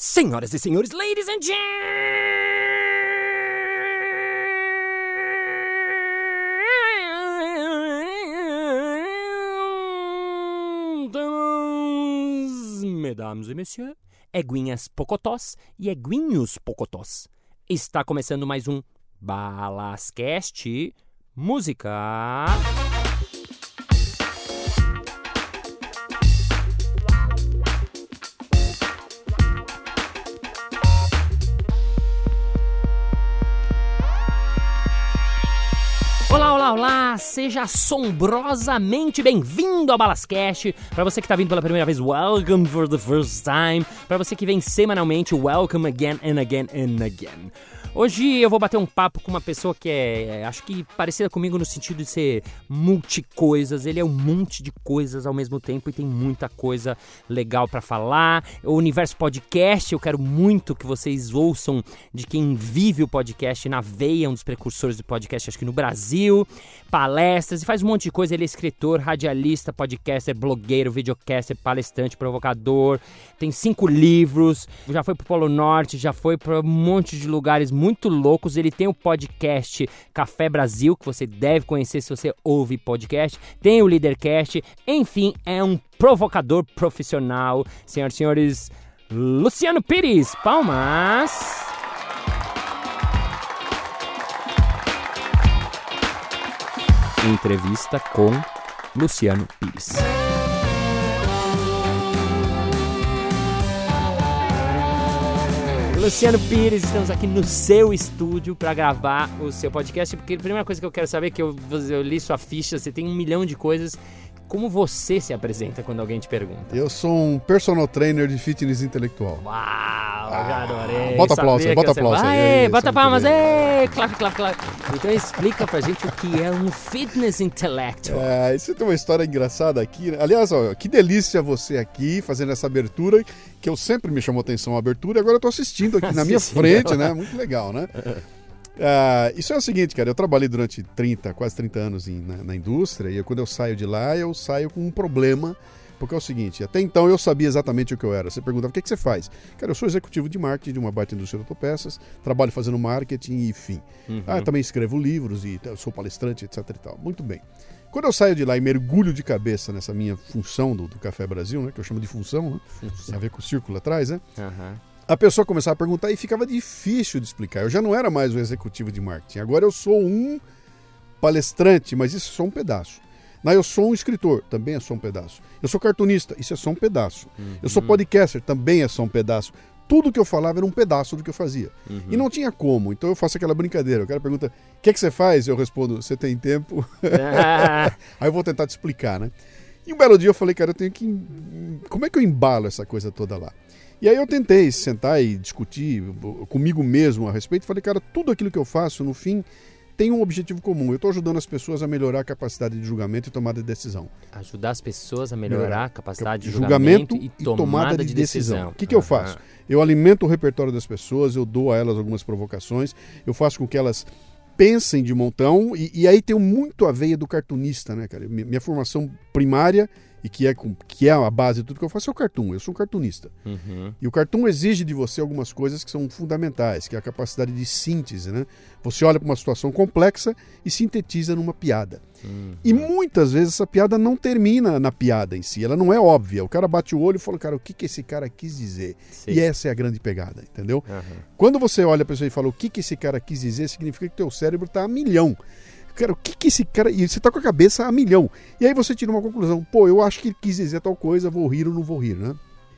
Senhoras e senhores, ladies and gentlemen, mesdames e messieurs, eguinhas pocotós e eguinhos pocotós. Está começando mais um Balascast Música. Olá, olá, olá! Seja assombrosamente bem-vindo ao Balascast. Para você que está vindo pela primeira vez, welcome for the first time. Para você que vem semanalmente, welcome again and again and again. Hoje eu vou bater um papo com uma pessoa que é, acho que parecida comigo no sentido de ser multicoisas. Ele é um monte de coisas ao mesmo tempo e tem muita coisa legal para falar. O Universo Podcast, eu quero muito que vocês ouçam de quem vive o podcast na veia, um dos precursores do podcast, acho que no Brasil. Palestras e faz um monte de coisa. Ele é escritor, radialista, podcaster, blogueiro, videocaster, palestrante, provocador. Tem cinco livros, já foi pro Polo Norte, já foi para um monte de lugares muito loucos. Ele tem o podcast Café Brasil, que você deve conhecer se você ouve podcast. Tem o Leadercast. Enfim, é um provocador profissional. Senhoras e senhores, Luciano Pires. Palmas. Entrevista com Luciano Pires. Luciano Pires, estamos aqui no seu estúdio para gravar o seu podcast. Porque a primeira coisa que eu quero saber é que eu, eu li sua ficha, você tem um milhão de coisas. Como você se apresenta quando alguém te pergunta? Eu sou um personal trainer de fitness intelectual. Uau, já adorei. bota aplauso bota aplauso aí, Aê, aí, bota sabe palmas, é, clap, clap, clap. Então explica pra gente o que é um fitness intellectual. É, isso tem uma história engraçada aqui. né? Aliás, ó, que delícia você aqui fazendo essa abertura, que eu sempre me chamou atenção a abertura, e agora eu tô assistindo aqui na minha frente, né? Muito legal, né? Ah, isso é o seguinte, cara, eu trabalhei durante 30, quase 30 anos em- na, na indústria, e quando eu saio de lá, eu saio com um problema. Porque é o seguinte, até então eu sabia exatamente o que eu era. Você perguntava, o que, que você faz? Cara, eu sou executivo de marketing de uma baita indústria de autopeças, trabalho fazendo marketing e enfim. Uhum. Ah, eu também escrevo livros e sou palestrante, etc e tal. Muito bem. Quando eu saio de lá e mergulho de cabeça nessa minha função do, do Café Brasil, né, que eu chamo de função, né, tem a ver com o círculo atrás, né, Aham. A pessoa começava a perguntar e ficava difícil de explicar. Eu já não era mais o executivo de marketing, agora eu sou um palestrante, mas isso é só um pedaço. Não, eu sou um escritor, também é só um pedaço. Eu sou cartunista, isso é só um pedaço. Eu sou podcaster, também é só um pedaço. Tudo que eu falava era um pedaço do que eu fazia. E não tinha como, então eu faço aquela brincadeira. O cara pergunta: o que, é que você faz? Eu respondo: você tem tempo? Ah, Aí eu vou tentar te explicar, né? E um belo dia eu falei, cara, eu tenho que. Como é que eu embalo essa coisa toda lá? E aí eu tentei sentar e discutir comigo mesmo a respeito. Falei, cara, tudo aquilo que eu faço, no fim, tem um objetivo comum. Eu estou ajudando as pessoas a melhorar a capacidade de julgamento e tomada de decisão. Ajudar as pessoas a melhorar Melhorar. a capacidade de Julgamento julgamento, e tomada, de decisão. O que, que eu faço? Eu alimento o repertório das pessoas, eu dou a elas algumas provocações, eu faço com que elas pensem de montão, e, e aí tem muito a veia do cartunista, né, cara? Mi- Minha formação primária, e que é, que é a base de tudo que eu faço, é o cartoon. Eu sou um cartunista. Uhum. E o cartoon exige de você algumas coisas que são fundamentais, que é a capacidade de síntese, né? Você olha para uma situação complexa e sintetiza numa piada. Uhum. E muitas vezes essa piada não termina na piada em si, ela não é óbvia. O cara bate o olho e fala, cara, o que, que esse cara quis dizer? Sim. E essa é a grande pegada, entendeu? Aham. Quando você olha a pessoa e fala o que, que esse cara quis dizer, significa que teu cérebro está a milhão. Cara, o que, que esse cara. E você tá com a cabeça a milhão. E aí você tira uma conclusão. Pô, eu acho que ele quis dizer tal coisa, vou rir ou não vou rir, né?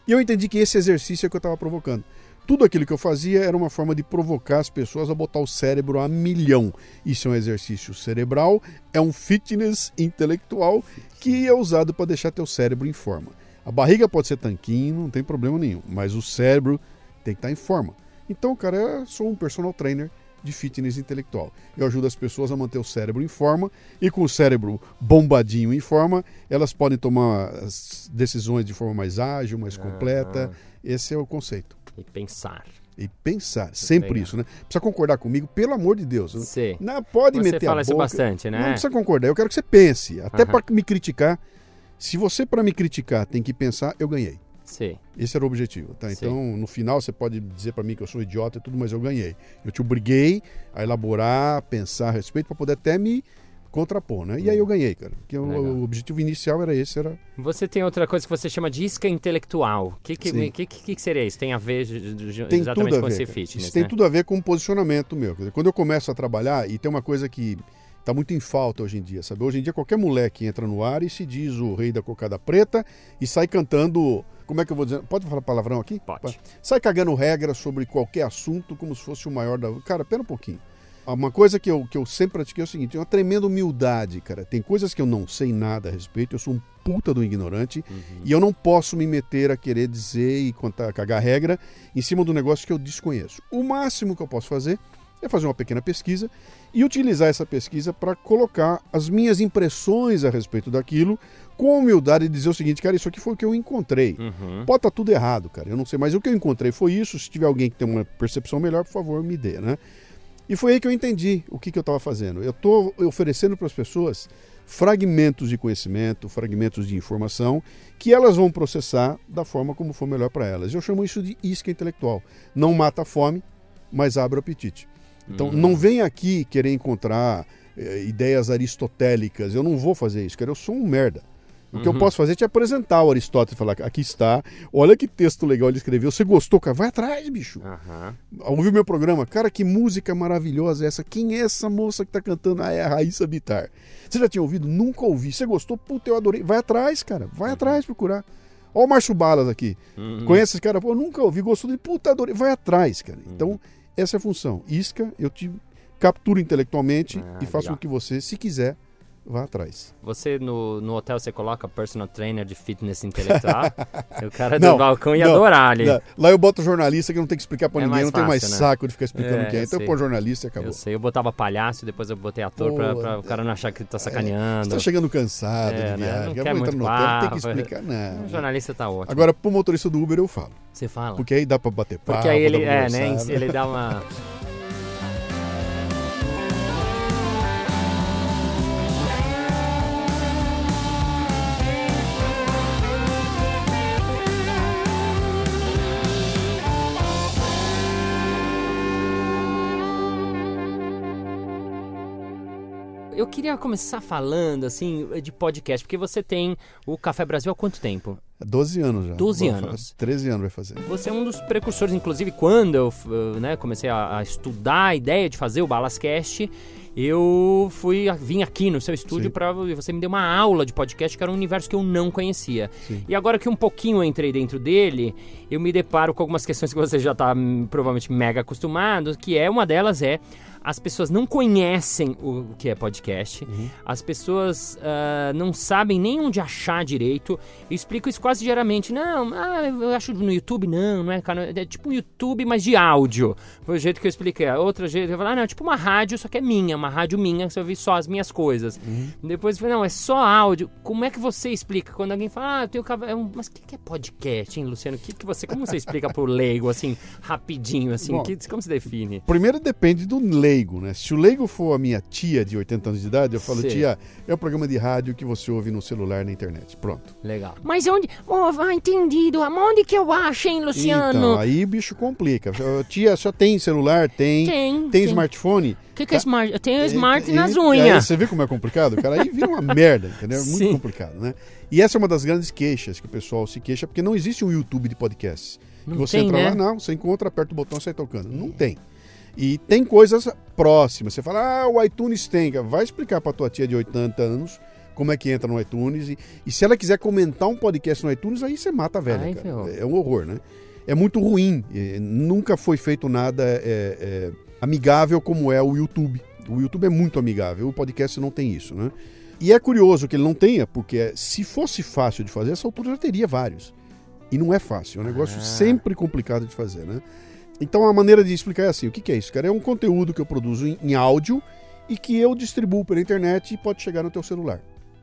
E eu entendi que esse exercício é que eu estava provocando. Tudo aquilo que eu fazia era uma forma de provocar as pessoas a botar o cérebro a milhão. Isso é um exercício cerebral, é um fitness intelectual que é usado para deixar teu cérebro em forma. A barriga pode ser tanquinho, não tem problema nenhum, mas o cérebro tem que estar em forma. Então, cara, eu sou um personal trainer de fitness intelectual. Eu ajudo as pessoas a manter o cérebro em forma e com o cérebro bombadinho em forma, elas podem tomar as decisões de forma mais ágil, mais completa. Esse é o conceito. E pensar. E pensar, sempre legal. isso, né? Precisa concordar comigo, pelo amor de Deus. Sim. Não pode Você meter fala a isso boca. bastante, né? Não precisa concordar, eu quero que você pense. Até para me criticar. Se você, para me criticar, tem que pensar, eu ganhei. Sei. Esse era o objetivo, tá? Então, no final, você pode dizer para mim que eu sou idiota e tudo, mas eu ganhei. Eu te obriguei a elaborar, a pensar a respeito para poder até me contrapor, né? E aí eu ganhei, cara. Porque o- objetivo inicial era esse, era Você tem outra coisa que você chama de isca intelectual. O que, que, Sim. que, que, que seria isso? Tem a ver tem exatamente tudo a com ver. esse cara. fitness, Isso tem né? tudo a ver com o posicionamento meu. Quando eu começo a trabalhar, e tem uma coisa que tá muito em falta hoje em dia, sabe? Hoje em dia qualquer moleque entra no ar e se diz o rei da cocada preta e sai cantando, como é que eu vou dizer? Pode falar palavrão aqui? Pode. Sai cagando regras sobre qualquer assunto como se fosse o maior da. Cara, pera um pouquinho. Uma coisa que eu, que eu sempre pratiquei é o seguinte: uma tremenda humildade, cara. Tem coisas que eu não sei nada a respeito, eu sou um puta do ignorante Uhum. e eu não posso me meter a querer dizer e contar, cagar regra em cima do negócio que eu desconheço. O máximo que eu posso fazer é fazer uma pequena pesquisa e utilizar essa pesquisa para colocar as minhas impressões a respeito daquilo com humildade e dizer o seguinte, cara, isso aqui foi o que eu encontrei. Uhum. Pode estar tudo errado, cara. Eu não sei, mas o que eu encontrei foi isso. Se tiver alguém que tem uma percepção melhor, por favor, me dê, né? E foi aí que eu entendi o que, que eu estava fazendo. Eu estou oferecendo para as pessoas fragmentos de conhecimento, fragmentos de informação que elas vão processar da forma como for melhor para elas. Eu chamo isso de isca intelectual. Não mata a fome, mas abre o apetite. Então, Hum. não vem aqui querer encontrar eh, ideias aristotélicas. Eu não vou fazer isso, cara. Eu sou um merda. O que eu Uhum. posso fazer é te apresentar o Aristóteles e falar: aqui está, olha que texto legal ele escreveu. Você gostou, cara? Vai atrás, bicho. Aham. Ouviu meu programa? Cara, que música maravilhosa é essa? Quem é essa moça que tá cantando? Ah, é a Raíssa Bitar. Você já tinha ouvido? Nunca ouvi. Você gostou? Puta, eu adorei. Vai atrás, cara. Vai atrás procurar. Ó o Márcio Balas aqui. Uhum. Conhece esse cara? Pô, nunca ouvi. Gostou dele? Puta, adorei. Vai atrás, cara. Uhum. Então, essa é a função. Isca, eu te capturo intelectualmente Ah, e faço legal. com que você, se quiser, vá atrás. Você no, no hotel você coloca personal trainer de fitness intelectual. o cara do Não, balcão ia não, adorar ali. Lá, lá eu boto jornalista que não tem que explicar pra É ninguém, não tem mais fácil, né? saco de ficar explicando É, quem é. eu Então eu sei. pôr jornalista e acabou. Eu sei, eu botava palhaço, depois eu botei ator pra, Pô, pra o cara não achar que tá Você sacaneando. tá chegando cansado É, de né? viagem. Não eu quer muito no hotel, não tem que explicar, O não. jornalista tá ótimo. Agora, pro motorista do Uber eu falo. você fala. Porque aí dá pra bater papo. Porque aí ele, é, né, ele dá uma... Eu queria começar falando, assim, de podcast, porque você tem o Café Brasil há quanto tempo? 12 anos já. 12 Vou- anos. 13 anos vai fazer. Você é um dos precursores, inclusive, quando eu né, comecei a, a estudar a ideia de fazer o Balascast, eu fui vim aqui no seu estúdio para você me deu uma aula de podcast que era um universo que eu não conhecia. Sim. E agora que um pouquinho eu entrei dentro dele, eu me deparo com algumas questões que você já está provavelmente mega acostumado, que é uma delas é as pessoas não conhecem o que é podcast, Uhum. as pessoas ah, não sabem nem onde achar direito. Eu explico isso quase diariamente. Não, ah, eu acho no YouTube, não, não é. É tipo um YouTube, mas de áudio. Foi o jeito que eu expliquei. A Outra jeito eu falei, ah, não, é tipo uma rádio, só que é minha, uma rádio minha, que você ouvir só as minhas coisas. Depois eu falei, não, é só áudio. Como é que você explica? Quando alguém fala, ah, eu tenho cava- é Mas o que, que é podcast, hein, Luciano? Que que você, como você explica pro leigo, assim, rapidinho, assim? Bom, que, como se define? Primeiro depende do leigo, né? Se o leigo for a minha tia de 80 anos de idade, eu falo, Sim. tia, é o programa de rádio que você ouve no celular na internet. Pronto. Legal. Mas onde. Oh, vai entendido. Onde que eu acho, hein, Luciano? Então, aí o bicho complica. Tia, só tem celular? Tem. Tem. Tem smartphone? O que, que é smart? Eu tenho smart E- nas Aí unhas. você vê como é complicado, cara? Aí vira uma merda, entendeu? É muito Sim. complicado, né? E essa é uma das grandes queixas que o pessoal se queixa, porque não existe um YouTube de podcasts. Não você tem, entra né? lá, não, você encontra, aperta o botão e sai tocando. Não tem. E tem coisas próximas. Você fala, ah, o iTunes tem. Vai explicar pra tua tia de 80 anos como é que entra no iTunes. E, e se ela quiser comentar um podcast no iTunes, aí você mata a velha, Ai. É um horror, né? É muito ruim. E nunca foi feito nada é, é, amigável como é o YouTube. O YouTube é muito amigável, o podcast não tem isso, né? E é curioso que ele não tenha, porque se fosse fácil de fazer, essa altura já teria vários. E não é fácil, é um negócio Ah. sempre complicado de fazer, né? Então a maneira de explicar é assim: o que, que é isso, cara? É um conteúdo que eu produzo em, em áudio e que eu distribuo pela internet e pode chegar no teu celular.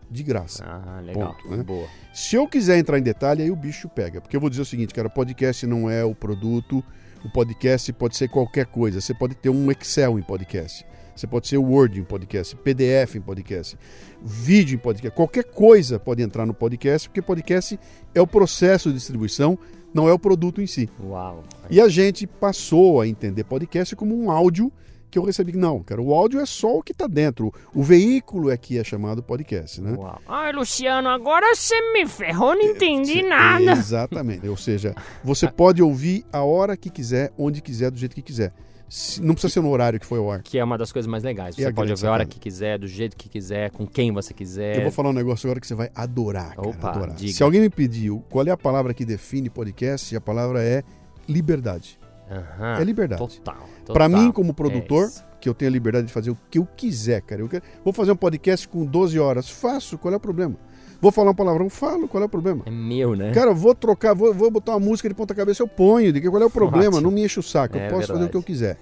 De graça. Ah, legal. Ponto, né? Boa. Se eu quiser entrar em detalhe, aí o bicho pega. Porque eu vou dizer o seguinte, cara, podcast não é o produto, o podcast pode ser qualquer coisa. Você pode ter um Excel em podcast. Você pode ser Word em podcast, PDF em podcast, vídeo em podcast. Qualquer coisa pode entrar no podcast, porque podcast é o processo de distribuição, não é o produto em si. Uau. E a gente passou a entender podcast como um áudio que eu recebi. Não, cara, o áudio é só o que está dentro. O veículo é que é chamado podcast, né? Uau. Ai, Luciano, agora você me ferrou, não entendi Cê- nada. Exatamente. Ou seja, você pode ouvir a hora que quiser, onde quiser, do jeito que quiser. Se- Não precisa ser no horário que foi ao ar. Que é uma das coisas mais legais. Você a pode ouvir a hora que quiser, do jeito que quiser, com quem você quiser. Eu vou falar um negócio agora que você vai adorar, cara. Opa, adorar. diga. Se alguém me pediu qual é a palavra que define podcast, a palavra é liberdade. Aham. É liberdade. Total. total. Pra mim, como produtor, É que eu tenho a liberdade de fazer o que eu quiser, cara. Eu quero- vou fazer um podcast com 12 horas, faço, qual é o problema? Vou falar um palavrão, falo, qual é o problema? É meu, né? Cara, eu vou trocar, vou, vou botar uma música de ponta cabeça, eu ponho. De que qual é o problema? Ótimo. Não me enche o saco, eu É posso fazer o verdade. que eu quiser.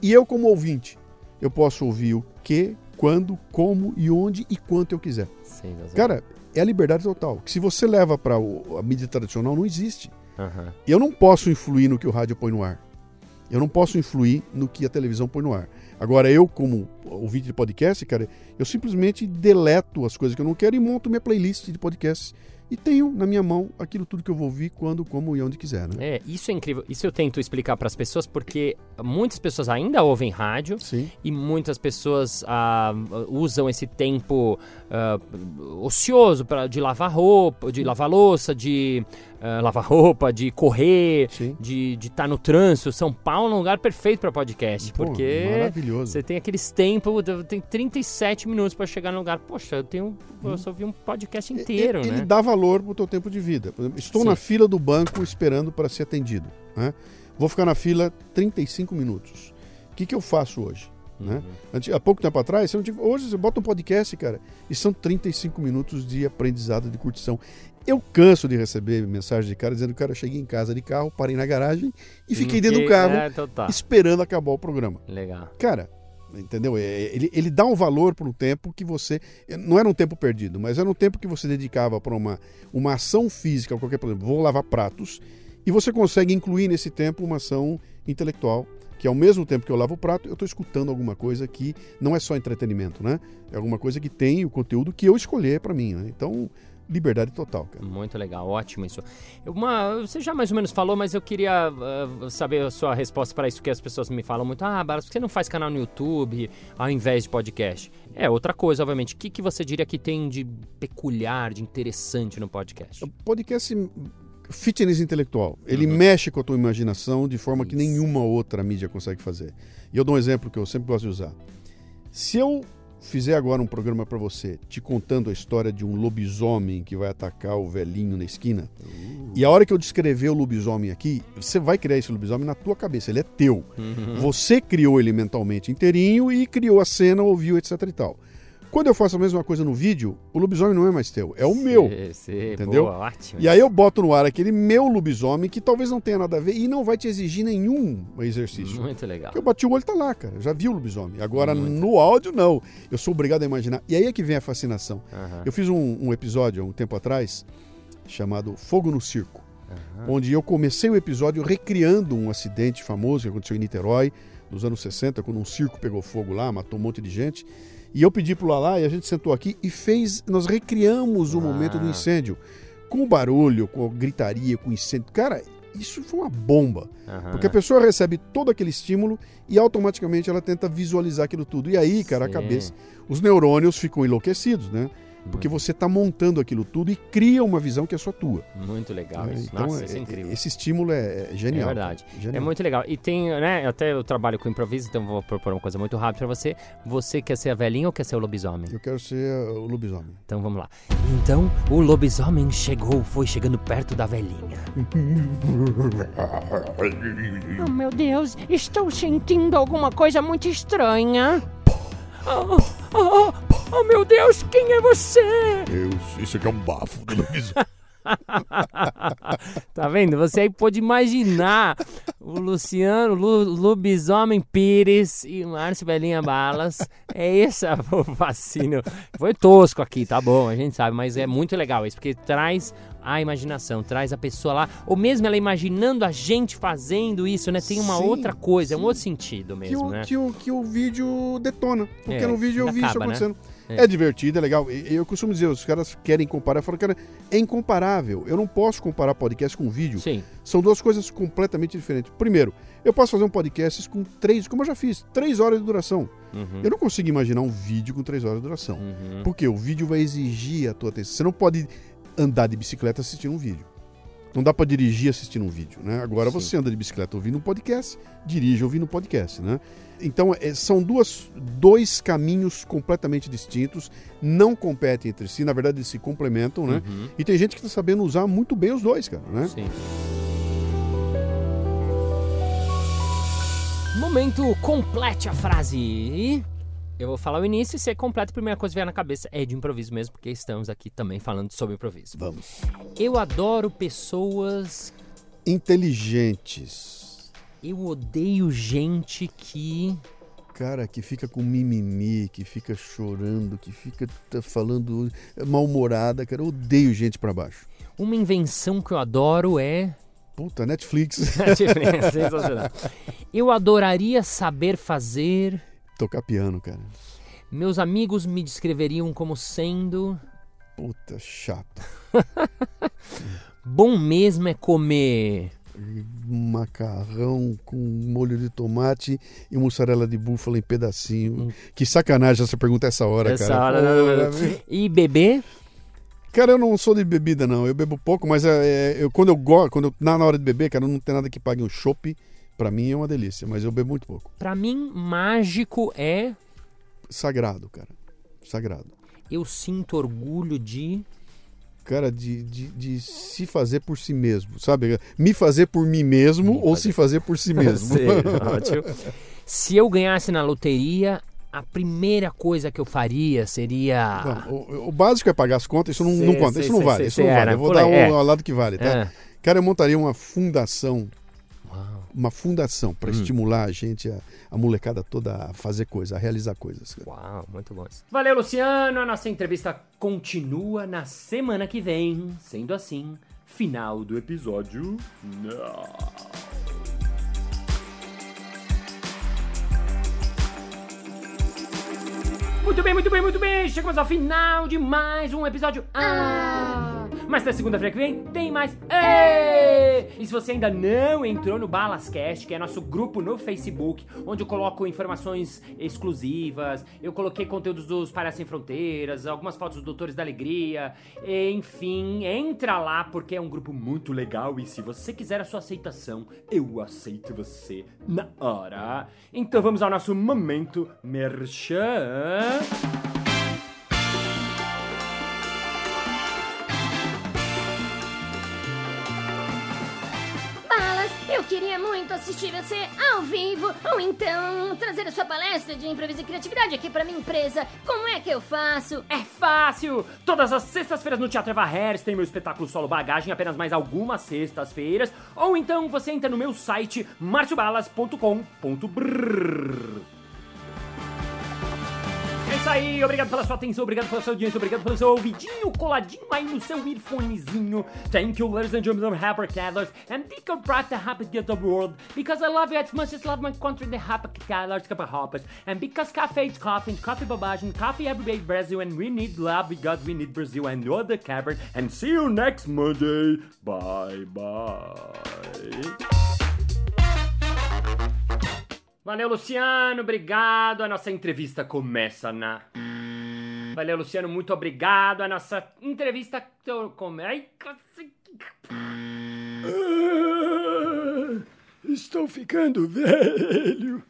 E eu, como ouvinte, eu posso ouvir o que, quando, como e onde e quanto eu quiser. Sensacional. Cara, é a liberdade total. Que se você leva para a mídia tradicional, não existe. Eu não posso influir no que o rádio põe no ar. Eu não posso influir no que a televisão põe no ar. Agora, eu, como ouvinte de podcast, cara, eu simplesmente deleto as coisas que eu não quero e monto minha playlist de podcasts. E tenho na minha mão aquilo tudo que eu vou ouvir, quando, como e onde quiser, né? É, isso é incrível. Isso eu tento explicar para as pessoas porque muitas pessoas ainda ouvem rádio Sim. e muitas pessoas ah, usam esse tempo ah, ocioso para de lavar roupa, de lavar louça, de ah, lavar roupa, de correr, Sim. de estar no trânsito. São Paulo é um lugar perfeito para podcast, Pô, porque Maravilhoso. você tem aqueles tempos, tem 37 minutos para chegar no lugar. Poxa, eu tenho, eu só ouvi um podcast inteiro, ele, né? ele dá valor pro teu tempo de vida. Exemplo, estou Sim. na fila do banco esperando para ser atendido. né? Vou ficar na fila 35 minutos. O que, que eu faço hoje? né? Uhum. Há pouco tempo atrás, você tinha- hoje você bota um podcast, cara, e são 35 minutos de aprendizado, de curtição. Eu canso de receber mensagem de cara dizendo, cara, eu cheguei em casa de carro, parei na garagem e fiquei dentro do carro É, total. esperando acabar o programa. Legal. Cara, entendeu? É, Ele, ele dá um valor para um tempo que você. Não era um tempo perdido, mas era um tempo que você dedicava para uma, uma ação física, qualquer problema. Vou lavar pratos, e você consegue incluir nesse tempo uma ação intelectual. Que ao mesmo tempo que eu lavo o prato, eu estou escutando alguma coisa que não é só entretenimento, né? É alguma coisa que tem o conteúdo que eu escolher para mim, né? Então, liberdade total, cara. Muito legal, ótimo isso. Uma, você já mais ou menos falou, mas eu queria ah, saber a sua resposta para isso que as pessoas me falam muito. Ah, Balas, por que você não faz canal no YouTube ao invés de podcast? É outra coisa, obviamente. O que, que você diria que tem de peculiar, de interessante no podcast? O podcast fitness intelectual. Ele Uhum. mexe com a tua imaginação de forma que nenhuma outra mídia consegue fazer. E eu dou um exemplo que eu sempre gosto de usar. Se eu fizer agora um programa para você, te contando a história de um lobisomem que vai atacar o velhinho na esquina, e a hora que eu descrever o lobisomem aqui, você vai criar esse lobisomem na tua cabeça, ele é teu. Uhum. Você criou ele mentalmente inteirinho e criou a cena, ouviu, etc e tal. Quando eu faço a mesma coisa no vídeo, o lobisomem não é mais teu, é o meu. Sim, sim, entendeu? Boa, ótimo. E aí eu boto no ar aquele meu lobisomem que talvez não tenha nada a ver e não vai te exigir nenhum exercício. Muito legal. Porque eu bati o olho tá lá, cara. Eu já vi o lobisomem. Agora Muito. no áudio, não. Eu sou obrigado a imaginar. E aí é que vem a fascinação. Aham, Eu fiz um, um episódio há um tempo atrás chamado Fogo no Circo, aham. onde eu comecei o episódio recriando um acidente famoso que aconteceu em Niterói, nos anos 60, quando um circo pegou fogo lá, matou um monte de gente. E eu pedi pro Lala e a gente sentou aqui e fez. Nós recriamos o Ah. momento do incêndio. Com o barulho, com a gritaria, com o incêndio. Cara, isso foi uma bomba. aham. Porque a pessoa recebe todo aquele estímulo e automaticamente ela tenta visualizar aquilo tudo. E aí, cara, a Sim. cabeça. Os neurônios ficam enlouquecidos, né? Porque você está montando aquilo tudo e cria uma visão que é só tua. Muito legal né? isso. Então, Nossa, é- isso é incrível. esse estímulo é, é genial. É verdade. cara. Genial. É muito legal. E tem, né? Até eu trabalho com improviso, então vou propor uma coisa muito rápida pra você. Você quer ser a velhinha ou quer ser o lobisomem? Eu quero ser uh, o lobisomem. Então vamos lá. Então o lobisomem chegou, foi chegando perto da velhinha. Oh, meu Deus, estou sentindo alguma coisa muito estranha. Oh, oh, oh, oh, meu Deus, quem é você? Eu, isso aqui é um bafo do lobisomem. tá vendo? Você aí pode imaginar o Luciano, Lu, Lubisomem Pires e o Márcio Belinha Balas. É esse o fascínio. Foi tosco aqui, tá bom, a gente sabe, mas é muito legal isso, porque traz a imaginação, traz a pessoa lá, ou mesmo ela imaginando a gente fazendo isso, né? Tem uma Sim, outra coisa, é um sim. outro sentido que mesmo, o, né? que, o, que o vídeo detona. Porque É, no vídeo eu vi isso acaba, né? É. É. divertido, é legal. Eu costumo dizer, os caras querem comparar. Eu falo, cara, é incomparável. Eu não posso comparar podcast com vídeo. Sim, São duas coisas completamente diferentes. Primeiro, eu posso fazer um podcast com três, como eu já fiz, três horas de duração. uhum, Eu não consigo imaginar um vídeo com três horas de duração. uhum. Porque o vídeo vai exigir a tua atenção. Você não pode andar de bicicleta assistindo um vídeo. Não dá para dirigir assistindo um vídeo, né? Agora Sim. você anda de bicicleta ouvindo um podcast, dirige ouvindo um podcast, né? Então é, são duas, dois caminhos completamente distintos, não competem entre si, na verdade eles se complementam, né? Uhum, E tem gente que está sabendo usar muito bem os dois, cara, né? Sim. Momento complete a frase. E Eu vou falar o início e você completa a primeira coisa que vier na cabeça. É de improviso mesmo, porque estamos aqui também falando sobre improviso. Vamos. Eu adoro pessoas. Inteligentes. Eu odeio gente que. Cara, que fica com mimimi, que fica chorando, que fica falando mal-humorada, cara. Eu odeio gente pra baixo. Uma invenção que eu adoro é. Puta, Netflix. Sensacional. Eu adoraria saber fazer. Tocar piano, cara. Meus amigos me descreveriam como sendo. Puta, chato. Bom mesmo é comer. Macarrão com molho de tomate e mussarela de búfala em pedacinho. Hum. Que sacanagem essa pergunta essa hora, Essa cara. hora, Porra, né? E beber. Cara, eu não sou de bebida, não. Eu bebo pouco, mas é, é, eu, quando eu gosto, quando eu, na, na hora de beber, cara, não tem nada que pague um chopp. Pra mim é uma delícia, mas eu bebo muito pouco. Pra mim, mágico é. Sagrado, cara. Sagrado. Eu sinto orgulho de. Cara, de, de, de se fazer por si mesmo, sabe? Me fazer por mim mesmo Me ou fazer. se fazer por si mesmo. Sei, ótimo. Se eu ganhasse na loteria, a primeira coisa que eu faria seria. Não, o, o básico é pagar as contas, isso não, não conta, isso não vale, isso não vale. era, Eu vou dar o é. ao lado que vale, tá? É. Cara, eu montaria uma fundação, Uau. Uma fundação para Hum. estimular a gente, a, a molecada toda a fazer coisa, a realizar coisas. cara. Uau, muito bom isso. Valeu, Luciano. A nossa entrevista continua na semana que vem. Sendo assim, final do episódio. Não. Muito bem, muito bem, muito bem. Chegamos ao final de mais um episódio. Ah! Mas na segunda-feira que vem tem mais. Ê! E se você ainda não entrou no Balascast, que é nosso grupo no Facebook, onde eu coloco informações exclusivas, eu coloquei conteúdos dos Palhaços Sem Fronteiras, algumas fotos dos Doutores da Alegria, enfim, entra lá porque é um grupo muito legal e se você quiser a sua aceitação, eu aceito você na hora. Então vamos ao nosso momento merchan. Eu queria muito assistir você ao vivo, ou então trazer a sua palestra de improviso e criatividade aqui pra minha empresa. Como é que eu faço? É fácil! Todas as sextas-feiras no Teatro Eva Harris tem meu espetáculo solo bagagem, apenas mais algumas sextas-feiras. Ou então você entra no meu site marciobalas.com.br. Isso aí, obrigado pela sua atenção, obrigado pela sua audiência, obrigado pelo seu ouvidinho coladinho aí no seu earphonezinho. Thank you, ladies and gentlemen, happy cattlers, and be proud the happiest of the world, because I love you as much as love my country, the happy cattlers, cup of hoppers, and because coffee is coffee, and coffee bobagem, coffee every day Brazil, and we need love because we need Brazil, and you're the cavern, and see you next Monday. Bye, bye. Valeu, Luciano, obrigado. A nossa entrevista começa na. Valeu, Luciano, muito obrigado. A nossa entrevista começa. Cacete. Estou ficando velho.